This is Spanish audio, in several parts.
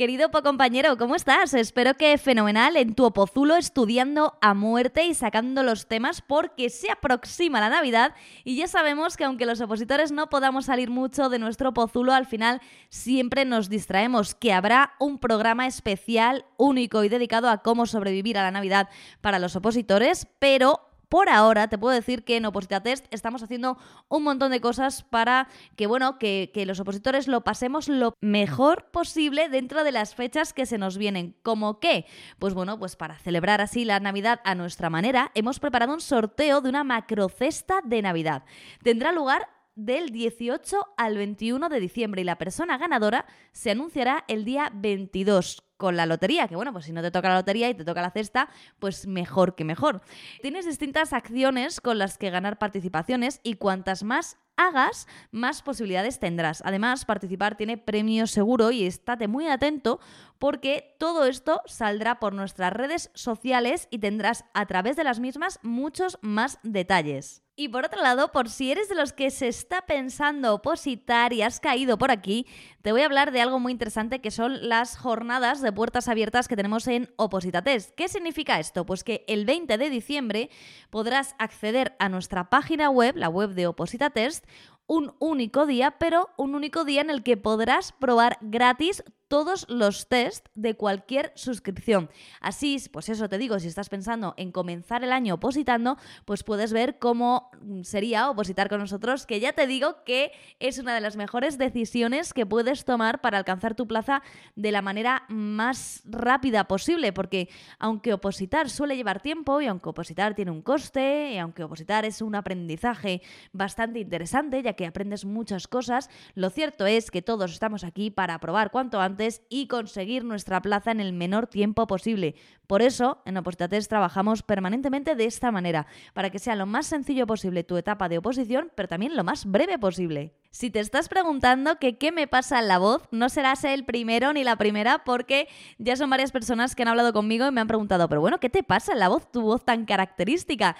Querido compañero, ¿cómo estás? Espero que fenomenal en tu opozulo estudiando a muerte y sacando los temas porque se aproxima la Navidad y ya sabemos que aunque los opositores no podamos salir mucho de nuestro opozulo, al final siempre nos distraemos, que habrá un programa especial, único y dedicado a cómo sobrevivir a la Navidad para los opositores, pero por ahora te puedo decir que en Oposita Test estamos haciendo un montón de cosas para que, bueno, que, que, los opositores lo pasemos lo mejor posible dentro de las fechas que se nos vienen. ¿Cómo qué? Pues bueno, pues para celebrar así la Navidad a nuestra manera, hemos preparado un sorteo de una macrocesta de Navidad. Tendrá lugar del 18 al 21 de diciembre y la persona ganadora se anunciará el día 22 con la lotería, que bueno, pues si no te toca la lotería y te toca la cesta, pues mejor que mejor. Tienes distintas acciones con las que ganar participaciones y cuantas más hagas, más posibilidades tendrás. Además, participar tiene premio seguro y estate muy atento porque todo esto saldrá por nuestras redes sociales y tendrás a través de las mismas muchos más detalles. Y por otro lado, por si eres de los que se está pensando opositar y has caído por aquí, te voy a hablar de algo muy interesante que son las jornadas de puertas abiertas que tenemos en Opositates. ¿Qué significa esto? Pues que el 20 de diciembre podrás acceder a nuestra página web, la web de Opositates, un único día, pero un único día en el que podrás probar gratis todos los test de cualquier suscripción. Así, pues eso te digo, si estás pensando en comenzar el año opositando, pues puedes ver cómo sería opositar con nosotros, que ya te digo que es una de las mejores decisiones que puedes tomar para alcanzar tu plaza de la manera más rápida posible, porque aunque opositar suele llevar tiempo y aunque opositar tiene un coste y aunque opositar es un aprendizaje bastante interesante, ya que aprendes muchas cosas, lo cierto es que todos estamos aquí para probar cuanto antes y conseguir nuestra plaza en el menor tiempo posible. Por eso, en Opositates trabajamos permanentemente de esta manera, para que sea lo más sencillo posible tu etapa de oposición, pero también lo más breve posible. Si te estás preguntando que qué me pasa en la voz, no serás el primero ni la primera porque ya son varias personas que han hablado conmigo y me han preguntado, pero bueno, ¿qué te pasa en la voz, tu voz tan característica?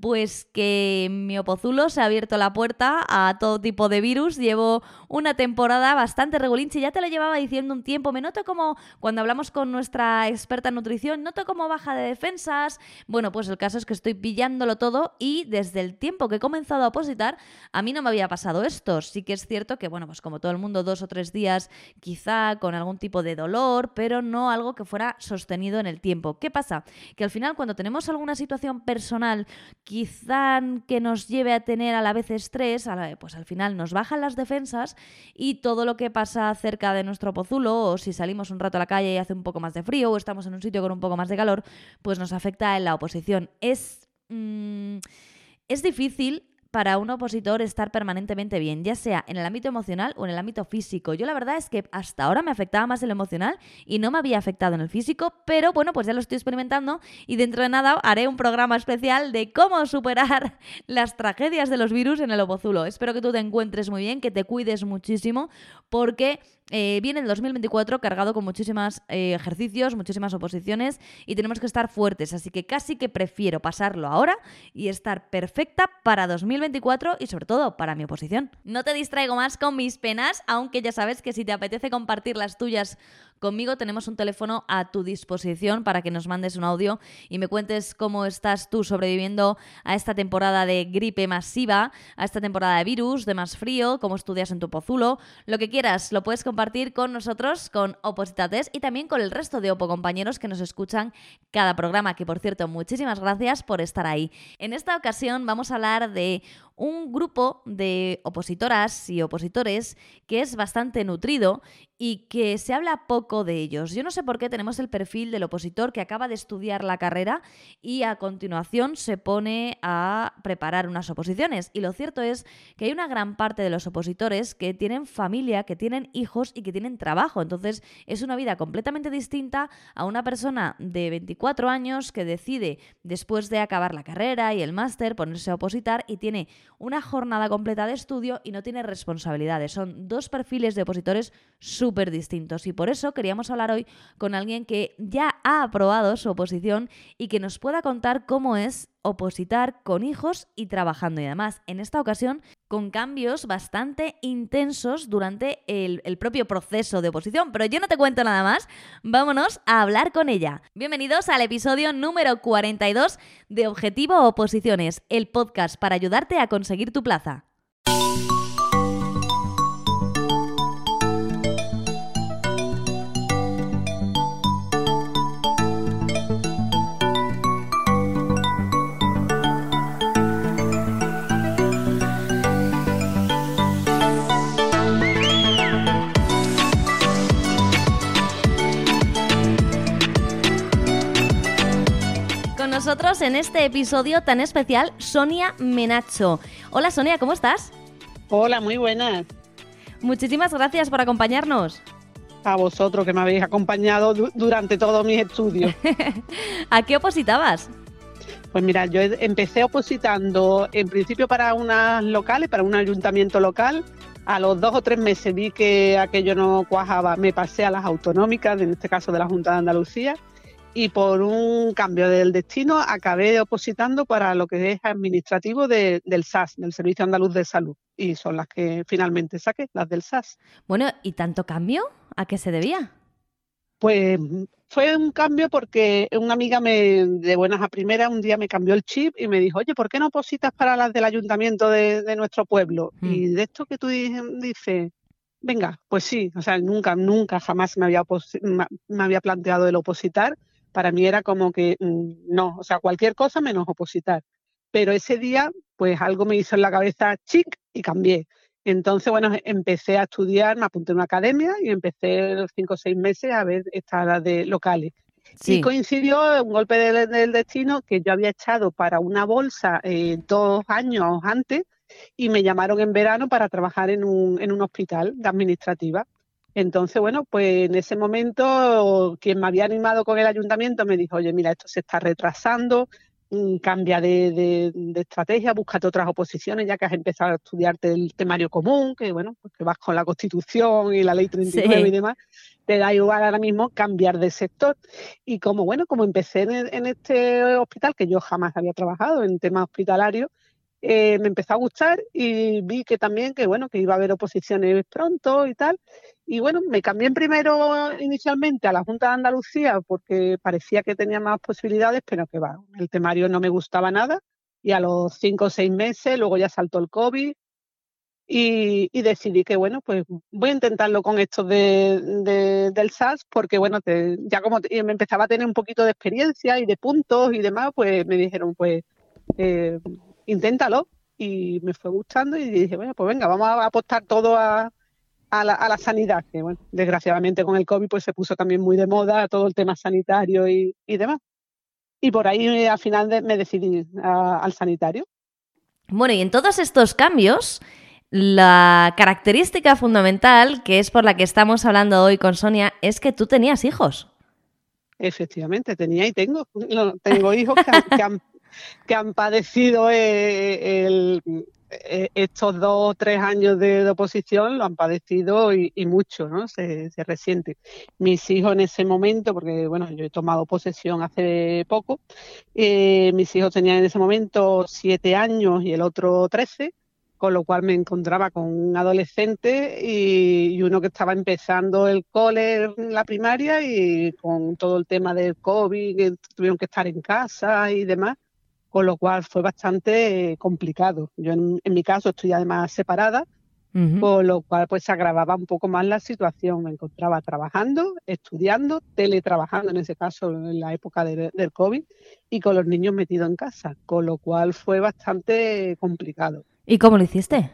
Pues que mi opozulo se ha abierto la puerta a todo tipo de virus, llevo una temporada bastante regulinche, ya te lo llevaba diciendo un tiempo, me noto como cuando hablamos con nuestra experta en nutrición, noto como baja de defensas, bueno, pues el caso es que estoy pillándolo todo y desde el tiempo que he comenzado a opositar, a mí no me había pasado esto sí que es cierto que, bueno, pues como todo el mundo, dos o tres días quizá con algún tipo de dolor, pero no algo que fuera sostenido en el tiempo. ¿Qué pasa? Que al final cuando tenemos alguna situación personal quizá que nos lleve a tener a la vez estrés, pues al final nos bajan las defensas y todo lo que pasa cerca de nuestro pozulo o si salimos un rato a la calle y hace un poco más de frío o estamos en un sitio con un poco más de calor, pues nos afecta en la oposición. Es... Mm, es difícil para un opositor estar permanentemente bien, ya sea en el ámbito emocional o en el ámbito físico. Yo la verdad es que hasta ahora me afectaba más el emocional y no me había afectado en el físico, pero bueno, pues ya lo estoy experimentando y dentro de nada haré un programa especial de cómo superar las tragedias de los virus en el opozulo. Espero que tú te encuentres muy bien, que te cuides muchísimo, porque eh, viene el 2024 cargado con muchísimos eh, ejercicios, muchísimas oposiciones y tenemos que estar fuertes. Así que casi que prefiero pasarlo ahora y estar perfecta para 2024 y sobre todo para mi oposición. No te distraigo más con mis penas, aunque ya sabes que si te apetece compartir las tuyas conmigo, tenemos un teléfono a tu disposición para que nos mandes un audio y me cuentes cómo estás tú sobreviviendo a esta temporada de gripe masiva, a esta temporada de virus, de más frío, cómo estudias en tu pozulo, lo que quieras, lo puedes compartir con nosotros, con Opositates y también con el resto de Opo compañeros que nos escuchan cada programa, que por cierto, muchísimas gracias por estar ahí. En esta ocasión vamos a hablar de un grupo de opositoras y opositores que es bastante nutrido y que se habla poco de ellos. Yo no sé por qué tenemos el perfil del opositor que acaba de estudiar la carrera y a continuación se pone a preparar unas oposiciones. Y lo cierto es que hay una gran parte de los opositores que tienen familia, que tienen hijos y que tienen trabajo. Entonces es una vida completamente distinta a una persona de 24 años que decide después de acabar la carrera y el máster ponerse a opositar y tiene una jornada completa de estudio y no tiene responsabilidades. Son dos perfiles de opositores súper distintos y por eso queríamos hablar hoy con alguien que ya ha aprobado su oposición y que nos pueda contar cómo es opositar con hijos y trabajando y además en esta ocasión con cambios bastante intensos durante el, el, propio proceso de oposición. Pero yo no te cuento nada más, vámonos a hablar con ella. Bienvenidos al episodio número 42 de Objetivo Oposiciones, el podcast para ayudarte a conseguir tu plaza. Nosotros en este episodio tan especial Sonia Menacho. Hola Sonia, ¿cómo estás? Hola, muy buenas. Muchísimas gracias por acompañarnos. A vosotros que me habéis acompañado durante todos mis estudios. ¿A qué opositabas? Pues mira, yo empecé opositando en principio para unas locales, para un ayuntamiento local. A los dos o tres meses vi que aquello no cuajaba, me pasé a las autonómicas, en este caso de la Junta de Andalucía, y por un cambio del destino acabé opositando para lo que es administrativo del SAS, del Servicio Andaluz de Salud, y son las que finalmente saqué, las del SAS. Bueno, ¿y tanto cambio? ¿A qué se debía? Pues fue un cambio porque una amiga me, de buenas a primeras un día me cambió el chip y me dijo, oye, ¿por qué no opositas para las del ayuntamiento de, nuestro pueblo? Mm. Y de esto que tú dices, venga, pues sí, o sea, nunca, nunca, jamás me había, me había planteado el opositar para mí era como que mm, no, o sea, cualquier cosa menos opositar. Pero ese día, pues algo me hizo en la cabeza chic y cambié. Entonces, bueno, empecé a estudiar, me apunté a una academia y empecé los cinco o seis meses a ver estas de locales. Sí. Y coincidió un golpe del, destino que yo había echado para una bolsa eh, dos años antes y me llamaron en verano para trabajar en un, en un hospital de administrativa. Entonces, bueno, pues en ese momento quien me había animado con el ayuntamiento me dijo, oye, mira, esto se está retrasando, mm, cambia de, estrategia, búscate otras oposiciones, ya que has empezado a estudiarte el temario común, que bueno, pues que vas con la Constitución y la Ley 39 y demás, te da igual ahora mismo cambiar de sector. Y como bueno, como empecé en este hospital, que yo jamás había trabajado en temas hospitalarios, eh, me empezó a gustar y vi que también que bueno que iba a haber oposiciones pronto y tal. Y bueno me cambié primero inicialmente a la Junta de Andalucía porque parecía que tenía más posibilidades pero que va el temario no me gustaba nada. Y a los cinco o seis meses luego ya saltó el covid y, decidí que bueno pues voy a intentarlo con esto de, del SAS porque bueno ya como me empezaba a tener un poquito de experiencia y de puntos y demás pues me dijeron pues eh, inténtalo. Y me fue gustando y dije, bueno, pues venga, vamos a apostar todo a, a, la, sanidad, que bueno, desgraciadamente con el COVID pues se puso también muy de moda todo el tema sanitario y, demás. Y por ahí al final me decidí al sanitario. Bueno, y en todos estos cambios, la característica fundamental, que es por la que estamos hablando hoy con Sonia, es que tú tenías hijos. Efectivamente, tenía y tengo. Tengo hijos que han, que han padecido eh, eh, estos dos o tres años de, oposición, lo han padecido y, mucho, ¿no? Se, resiente. Mis hijos en ese momento, porque bueno, yo he tomado posesión hace poco, eh, mis hijos tenían en ese momento siete años y el otro trece con lo cual me encontraba con un adolescente y, uno que estaba empezando el cole en la primaria y con todo el tema del COVID, que tuvieron que estar en casa y demás con lo cual fue bastante complicado. Yo en, mi caso estoy además separada, con lo cual pues se agravaba un poco más la situación. Me encontraba trabajando, estudiando, teletrabajando en ese caso en la época del COVID y con los niños metidos en casa, con lo cual fue bastante complicado. ¿Y cómo lo hiciste?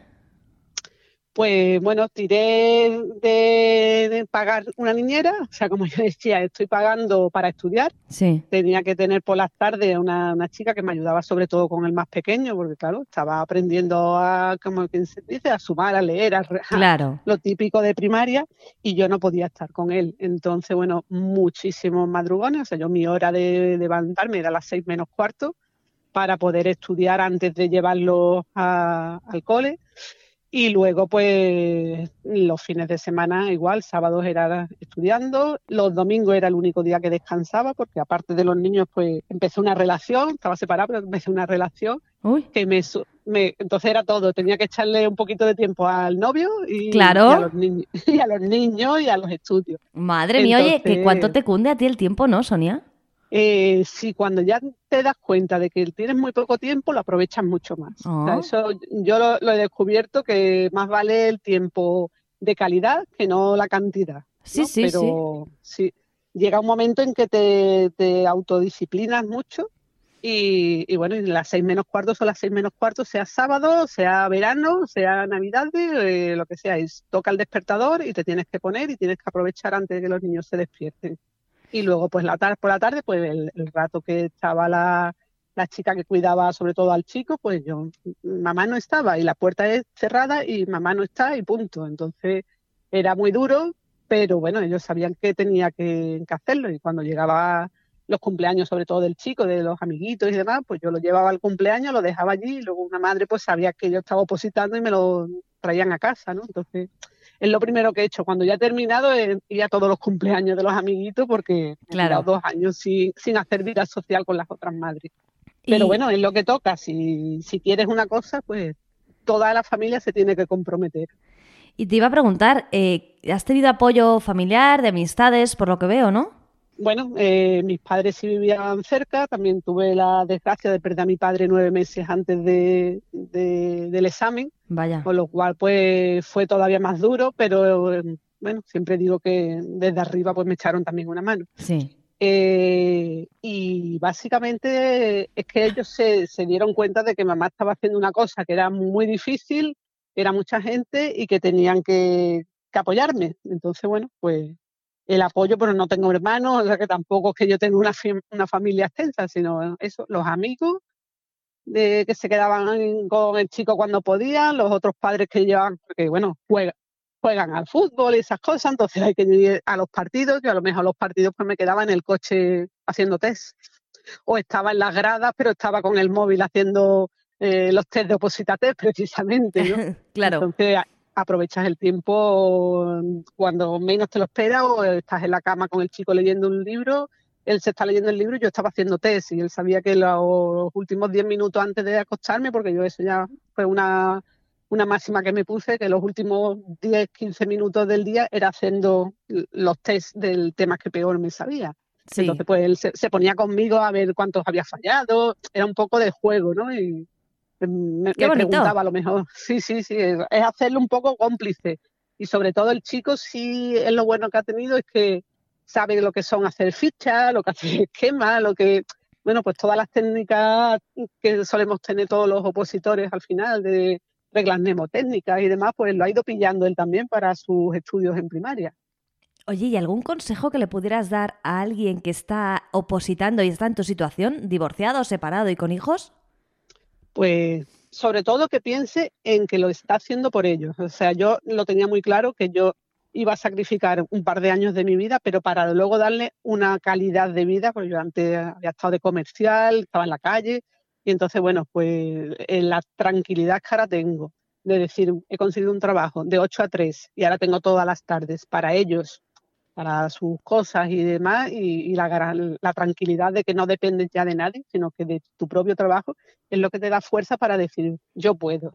Pues bueno, tiré de, pagar una niñera, o sea, como yo decía, estoy pagando para estudiar. Sí. Tenía que tener por las tardes una, una chica que me ayudaba sobre todo con el más pequeño, porque claro, estaba aprendiendo a, como quien se dice, a sumar, a leer, a, claro. lo típico de primaria, y yo no podía estar con él. Entonces, bueno, muchísimos madrugones, o sea, yo mi hora de levantarme era a las seis menos cuarto para poder estudiar antes de llevarlo al cole Y luego, pues, los fines de semana igual, sábados era estudiando, los domingos era el único día que descansaba, porque aparte de los niños, pues, empecé una relación, estaba separada, pero empecé una relación que me, me, entonces era todo, tenía que echarle un poquito de tiempo al novio y, claro. a, los niños, y a los niños y a los estudios. Madre mía, oye, que cuánto te cunde a ti el tiempo, ¿no, Sonia? Eh, si cuando ya te das cuenta de que tienes muy poco tiempo, lo aprovechas mucho más. Oh. eso yo lo, he descubierto que más vale el tiempo de calidad que no la cantidad. Sí, sí, Pero sí. llega un momento en que te, autodisciplinas mucho y, y, bueno, y las seis menos cuartos son las seis menos cuartos, sea sábado, sea verano, sea Navidad, eh, lo que sea. Toca el despertador y te tienes que poner y tienes que aprovechar antes de que los niños se despierten y luego pues la tarde por la tarde pues el, rato que estaba la, la, chica que cuidaba sobre todo al chico pues yo mamá no estaba y la puerta es cerrada y mamá no está y punto. Entonces era muy duro pero bueno ellos sabían que tenía que, hacerlo y cuando llegaba los cumpleaños sobre todo del chico de los amiguitos y demás pues yo lo llevaba al cumpleaños lo dejaba allí y luego una madre pues sabía que yo estaba opositando y me lo traían a casa no entonces es lo primero que he hecho. Cuando ya he terminado, he ido a todos los cumpleaños de los amiguitos porque claro. he dos años sin, sin hacer vida social con las otras madres. Pero bueno, es lo que toca. Si, si quieres una cosa, pues toda la familia se tiene que comprometer. Y te iba a preguntar, eh, ¿has tenido apoyo familiar, de amistades, por lo que veo, no? Bueno, eh, mis padres sí vivían cerca, también tuve la desgracia de perder a mi padre nueve meses antes de, del examen, Vaya. con lo cual pues fue todavía más duro, pero eh, bueno, siempre digo que desde arriba pues me echaron también una mano. Sí. Eh, y básicamente es que ellos se, se dieron cuenta de que mamá estaba haciendo una cosa que era muy difícil, era mucha gente y que tenían que, que apoyarme. Entonces, bueno, pues el apoyo, pero no tengo hermanos, o sea que tampoco es que yo tenga una, una familia extensa, sino eso, los amigos de, que se quedaban con el chico cuando podían, los otros padres que llevan, porque bueno, juegan, al fútbol y esas cosas, entonces hay que ir a los partidos, yo a lo mejor los partidos pues me quedaba en el coche haciendo test, o estaba en las gradas, pero estaba con el móvil haciendo eh, los test de oposita test precisamente, ¿no? claro. Entonces aprovechas el tiempo cuando menos te lo esperas o estás en la cama con el chico leyendo un libro, él se está leyendo el libro y yo estaba haciendo test y él sabía que los últimos 10 minutos antes de acostarme, porque yo eso ya fue una, una máxima que me puse, que los últimos 10, 15 minutos del día era haciendo los test del tema que peor me sabía. Entonces, pues él se, se, ponía conmigo a ver cuántos había fallado, era un poco de juego, ¿no? Y, me, preguntaba a lo mejor. Sí, sí, sí, es, hacerlo un poco cómplice. Y sobre todo el chico sí es lo bueno que ha tenido es que sabe lo que son hacer fichas, lo que hacer esquemas, lo que, bueno, pues todas las técnicas que solemos tener todos los opositores al final de reglas mnemotécnicas y demás, pues lo ha ido pillando él también para sus estudios en primaria. Oye, ¿y algún consejo que le pudieras dar a alguien que está opositando y está en tu situación, divorciado, separado y con hijos? Pues sobre todo que piense en que lo está haciendo por ellos. O sea, yo lo tenía muy claro que yo iba a sacrificar un par de años de mi vida, pero para luego darle una calidad de vida, porque yo antes había estado de comercial, estaba en la calle, y entonces, bueno, pues en la tranquilidad que ahora tengo de decir, he conseguido un trabajo de 8 a 3 y ahora tengo todas las tardes para ellos, para sus cosas y demás, y, la, la, tranquilidad de que no dependes ya de nadie, sino que de tu propio trabajo, es lo que te da fuerza para decir, yo puedo.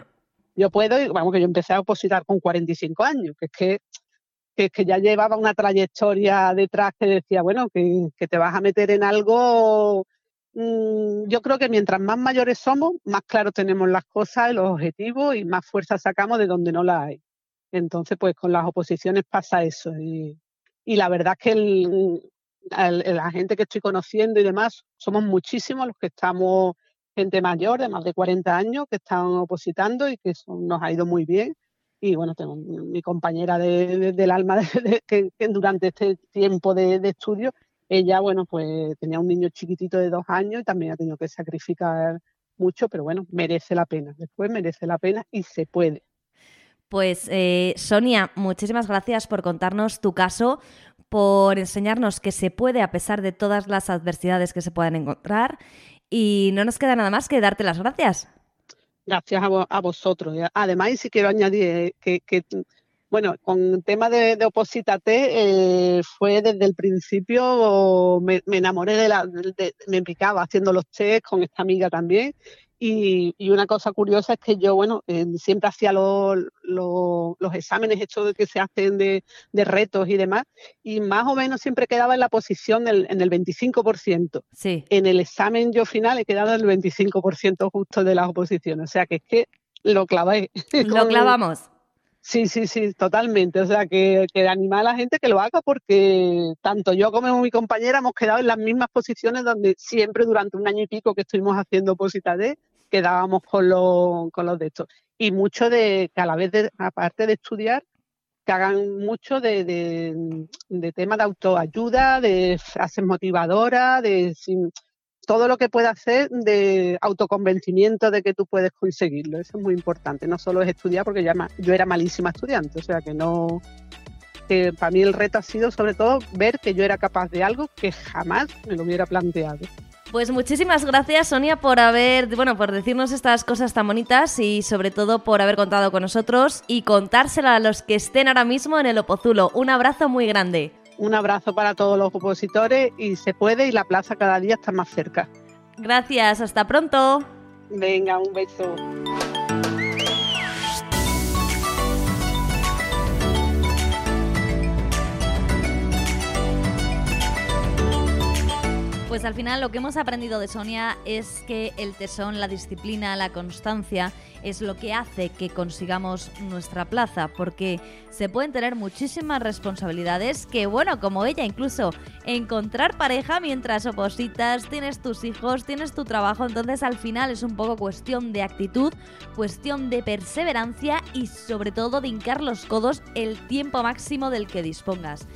Yo puedo, y vamos, que yo empecé a opositar con 45 años, que es que, que, que ya llevaba una trayectoria detrás que decía, bueno, que, te vas a meter en algo. Mmm, yo creo que mientras más mayores somos, más claro tenemos las cosas, los objetivos y más fuerza sacamos de donde no la hay. Entonces, pues con las oposiciones pasa eso. Y, y la verdad es que el, la gente que estoy conociendo y demás, somos muchísimos los que estamos, gente mayor de más de 40 años, que están opositando y que nos ha ido muy bien. Y bueno, tengo mi compañera de, del alma de, que, durante este tiempo de, estudio, ella, bueno, pues tenía un niño chiquitito de dos años y también ha tenido que sacrificar mucho, pero bueno, merece la pena. Después merece la pena y se puede. Pues eh, Sonia, muchísimas gracias por contarnos tu caso, por enseñarnos que se puede a pesar de todas las adversidades que se puedan encontrar y no nos queda nada más que darte las gracias. Gracias a, vosotros. Además, y si quiero añadir que, bueno, con el tema de, de Oposítate, eh, fue desde el principio, me, enamoré de la, me implicaba haciendo los test con esta amiga también. Y, una cosa curiosa es que yo, bueno, eh, siempre hacía los exámenes estos que se hacen de, retos y demás, y más o menos siempre quedaba en la posición en el 25%. Sí. En el examen yo final he quedado en el 25% justo de las oposiciones, o sea que es que lo clavé. Lo clavamos. Sí, sí, sí, totalmente. O sea, que, que anima a la gente que lo haga porque tanto yo como mi compañera hemos quedado en las mismas posiciones donde siempre durante un año y pico que estuvimos haciendo Posita D quedábamos con los, con los de estos. Y mucho de que a la vez, de, aparte de estudiar, que hagan mucho de, de, de temas de autoayuda, de frases motivadoras, de todo lo que pueda hacer de autoconvencimiento de que tú puedes conseguirlo. Eso es muy importante. No solo es estudiar, porque ya yo era malísima estudiante, o sea que no. Para mí el reto ha sido sobre todo ver que yo era capaz de algo que jamás me lo hubiera planteado. Pues muchísimas gracias Sonia por haber, bueno, por decirnos estas cosas tan bonitas y sobre todo por haber contado con nosotros y contársela a los que estén ahora mismo en el Opozulo. Un abrazo muy grande. Un abrazo para todos los opositores y se puede y la plaza cada día está más cerca. Gracias, hasta pronto. Venga, un beso. Pues al final lo que hemos aprendido de Sonia es que el tesón, la disciplina, la constancia es lo que hace que consigamos nuestra plaza, porque se pueden tener muchísimas responsabilidades que, bueno, como ella incluso, encontrar pareja mientras opositas, tienes tus hijos, tienes tu trabajo, entonces al final es un poco cuestión de actitud, cuestión de perseverancia y sobre todo de hincar los codos el tiempo máximo del que dispongas.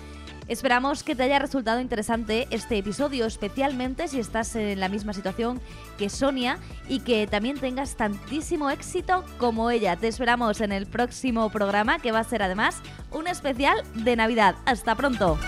Esperamos que te haya resultado interesante este episodio, especialmente si estás en la misma situación que Sonia y que también tengas tantísimo éxito como ella. Te esperamos en el próximo programa que va a ser además un especial de Navidad. Hasta pronto.